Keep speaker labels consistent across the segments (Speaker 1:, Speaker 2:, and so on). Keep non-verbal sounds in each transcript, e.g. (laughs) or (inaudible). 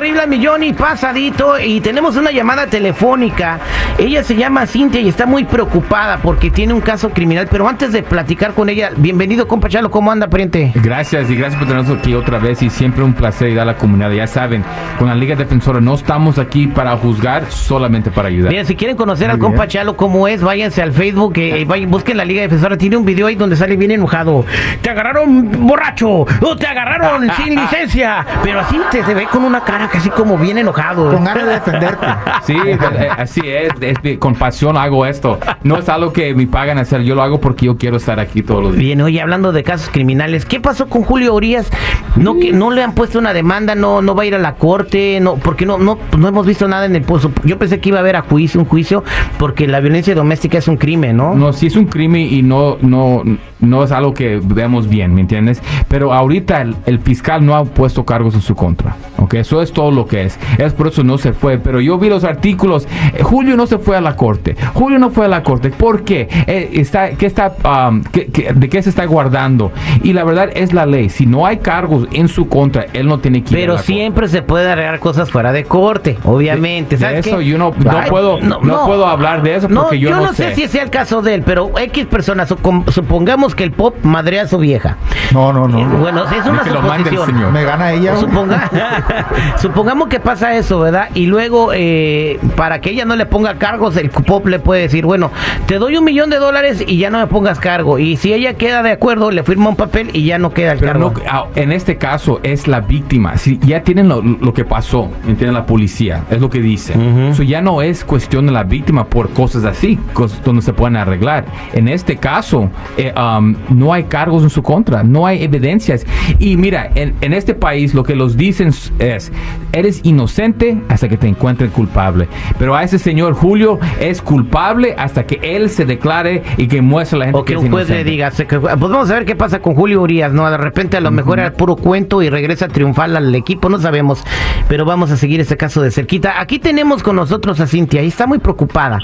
Speaker 1: Regreso al terrible millón y pasadito y tenemos una llamada telefónica. Ella se llama Cintia y está muy preocupada porque tiene un caso criminal. Pero antes de platicar con ella, bienvenido, compa Chalo, ¿cómo anda, pariente?
Speaker 2: Gracias y gracias por tenernos aquí otra vez y siempre un placer ayudar a la comunidad. Ya saben, con la Liga Defensora no estamos aquí para juzgar, solamente para ayudar.
Speaker 1: Mira, si quieren conocer al compa Chalo cómo es, váyanse al Facebook, eh, vayan, busquen la Liga Defensora. Tiene un video ahí donde sale bien enojado. Te agarraron borracho, o te agarraron (laughs) sin licencia. Pero así te, te ve con una cara casi como bien enojado.
Speaker 3: Con ganas de defenderte.
Speaker 2: Sí, eh, así es, es- con pasión hago esto. No es algo que me pagan hacer, yo lo hago porque yo quiero estar aquí todos los días.
Speaker 1: Bien, oye, hablando de casos criminales, ¿qué pasó con Julio Urias? No que no le han puesto una demanda, no no va a ir a la corte, no porque no no no hemos visto nada en el pozo. Yo pensé que iba a haber a juicio, un juicio porque la violencia doméstica es un crimen, ¿no?
Speaker 2: No, sí es un crimen y no, no, no es algo que vemos bien, ¿me entiendes? Pero ahorita el, el fiscal no ha puesto cargos en su contra, ¿ok? Eso es todo lo que es. Es por eso no se fue. Pero yo vi los artículos. eh, Julio no se fue a la corte. Julio no fue a la corte. ¿Por qué? Eh, está, ¿qué está, um, qué- qué- ¿De qué se está guardando? Y la verdad es la ley. Si no hay cargos en su contra, él no tiene que ir a
Speaker 1: Pero
Speaker 2: la corte.
Speaker 1: siempre se puede arreglar cosas fuera de corte, obviamente.
Speaker 2: De
Speaker 1: ¿Sabes
Speaker 2: eso
Speaker 1: qué?
Speaker 2: yo no- no
Speaker 1: Ay,
Speaker 2: puedo- no puedo hablar de eso porque yo no
Speaker 1: sé.
Speaker 2: sé.
Speaker 1: si sea el caso de él, pero X personas, supongamos que el pop madrea a su vieja.
Speaker 3: No, no, no.
Speaker 1: Eh, Bueno, es una
Speaker 2: que lo mande el
Speaker 1: suposición.
Speaker 2: señor.
Speaker 3: Me gana ella.
Speaker 1: Suponga- (laughs) supongamos que pasa eso, ¿verdad? Y luego, eh, para que ella no le ponga cargos, el pop le puede decir, bueno, te doy un millón de dólares y ya no me pongas cargo. Y si ella queda de acuerdo, le firma un papel y ya no queda el
Speaker 2: Pero
Speaker 1: cargo.
Speaker 2: no, ah, en este caso es la víctima. Si ya tienen lo, lo que pasó, entienden la policía, es lo que dice. Eso ya no es cuestión de la víctima por cosas así, cosas donde se pueden arreglar. En este caso, eh, um, no hay cargos en su contra, no hay evidencias. Y mira, en, en este país lo que los dicen es, eres inocente hasta que te encuentren culpable. Pero a ese señor Julio es culpable hasta que él se declare y que muestre a la gente
Speaker 1: O que
Speaker 2: es
Speaker 1: un juez le diga, se- que- pues vamos a ver qué pasa con Julio Urias, ¿no? De repente a lo mejor era puro cuento y regresa triunfal al equipo, no sabemos, pero vamos a seguir este caso de cerquita. Aquí tenemos con nosotros a Cintia y está muy preocupada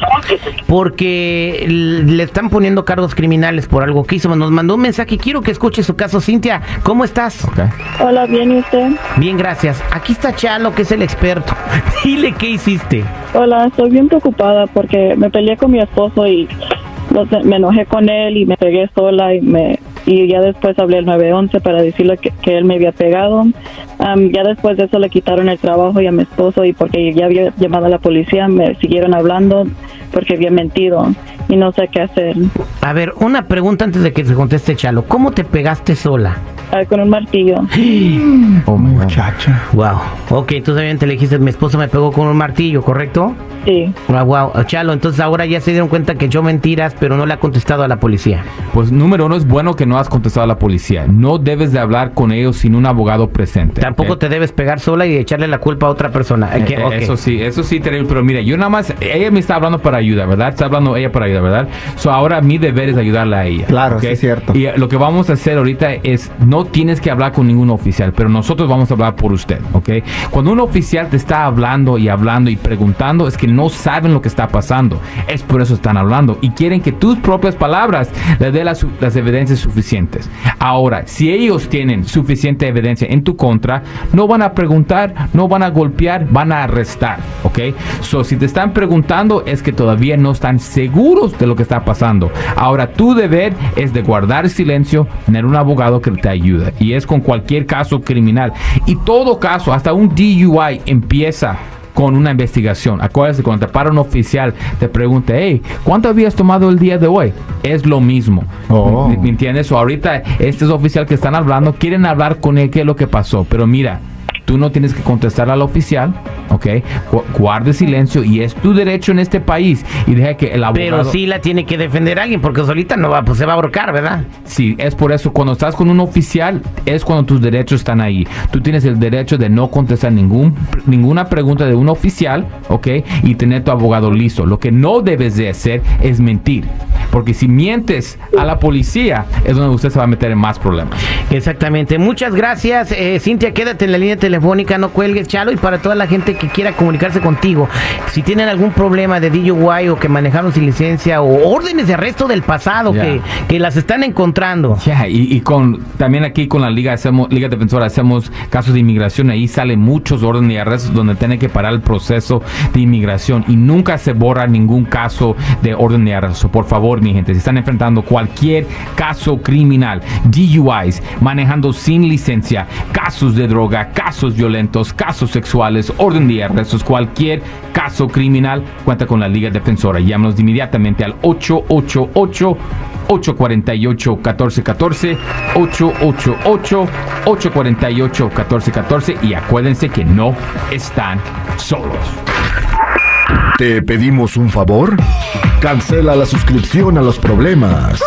Speaker 1: porque le están poniendo cargos criminales por algo que hizo. Nos mandó un mensaje, quiero que escuche su caso. Cintia, ¿cómo estás?
Speaker 4: Hola, bien, ¿y usted?
Speaker 1: Bien, gracias. Aquí está Chalo, que es el experto. (laughs) Dile qué hiciste.
Speaker 4: Hola, estoy bien preocupada porque me peleé con mi esposo y me enojé con él y me pegué sola y me y ya después hablé al 911 para decirle que, que él me había pegado. Am, ya después de eso le quitaron el trabajo y a mi esposo y porque ya había llamado a la policía me siguieron hablando porque había mentido y no sé qué hacer.
Speaker 1: A ver, una pregunta antes de que se conteste Chalo. ¿Cómo te pegaste sola?
Speaker 4: Ah, con un martillo. (gasps)
Speaker 2: Oh.
Speaker 3: Muchacha.
Speaker 1: Wow. Ok, entonces obviamente le dijiste, mi esposo me pegó con un martillo, ¿correcto?
Speaker 4: Sí.
Speaker 1: Wow, wow. Chalo, entonces ahora ya se dieron cuenta que yo mentiras, pero no le ha contestado a la policía.
Speaker 2: Pues número uno es bueno que no has contestado a la policía. No debes de hablar con ellos sin un abogado presente.
Speaker 1: Tampoco te debes pegar sola y echarle la culpa a otra persona.
Speaker 2: Eh, eh. Eso sí, eso sí, terrible. Pero mira, yo nada más, ella me está hablando para ayuda, ¿verdad? Está hablando ella para ayuda, ¿verdad? So ahora mi deber es ayudarla a ella.
Speaker 3: Claro, es cierto.
Speaker 2: Y lo que vamos a hacer ahorita es, no tienes que hablar con ningún oficial, pero nosotros vamos a hablar por usted, ¿ok? Cuando un oficial te está hablando y hablando y preguntando, es que no saben lo que está pasando. Es por eso están hablando y quieren que tus propias palabras le den las, las evidencias suficientes. Ahora, si ellos tienen suficiente evidencia en tu contra, no van a preguntar, no van a golpear, van a arrestar, ¿ok? So, si te están preguntando es que todavía no están seguros de lo que está pasando. Ahora, tu deber es de guardar silencio, tener un abogado que te ayude. Y es con cualquier caso criminal. Y todo caso, hasta un DUI empieza con una investigación. Acuérdate, cuando te para un oficial, te pregunta, hey, ¿cuánto habías tomado el día de hoy? Es lo mismo.
Speaker 3: Oh.
Speaker 2: ¿Me, me entiendes? O ahorita, este es oficial que están hablando, quieren hablar con él qué es lo que pasó. Pero mira, tú no tienes que contestar al oficial, ¿ok? Gu- Guarde silencio y es tu derecho en este país. Y deja que el abogado...
Speaker 1: Pero sí la tiene que defender alguien, porque solita no va, pues se va a ahorcar, ¿verdad?
Speaker 2: Sí, es por eso, cuando estás con un oficial, es cuando tus derechos están ahí. Tú tienes el derecho de no contestar ningún, ninguna pregunta de un oficial, ¿ok? Y tener tu abogado listo. Lo que no debes de hacer es mentir. Porque si mientes a la policía, es donde usted se va a meter en más problemas.
Speaker 1: Exactamente. Muchas gracias, eh, Cintia. Quédate en la línea telefónica, no cuelgues, Chalo. Y para toda la gente que quiera comunicarse contigo, si tienen algún problema de DUI o que manejaron sin licencia o órdenes de arresto del pasado que, que las están encontrando.
Speaker 2: Ya, y, y con también aquí con la Liga hacemos Liga Defensora hacemos casos de inmigración, ahí salen muchos órdenes de arrestos donde tiene que parar el proceso de inmigración y nunca se borra ningún caso de orden de arresto. Por favor, mi gente, si están enfrentando cualquier caso criminal, DUIs, manejando sin licencia, casos de droga, casos violentos, casos sexuales, orden de arrestos, cualquier caso criminal, cuenta con la Liga Defensora. Llámanos inmediatamente al 888 848-1414, 888-848-1414 y acuérdense que no están solos.
Speaker 5: ¿Te pedimos un favor? Cancela la suscripción a los problemas.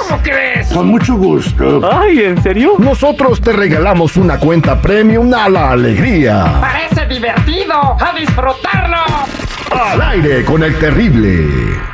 Speaker 6: Con mucho gusto.
Speaker 7: Ay, ¿en serio?
Speaker 5: Nosotros te regalamos una cuenta premium a la alegría.
Speaker 8: Parece divertido. ¡A disfrutarlo!
Speaker 5: Al aire con el terrible.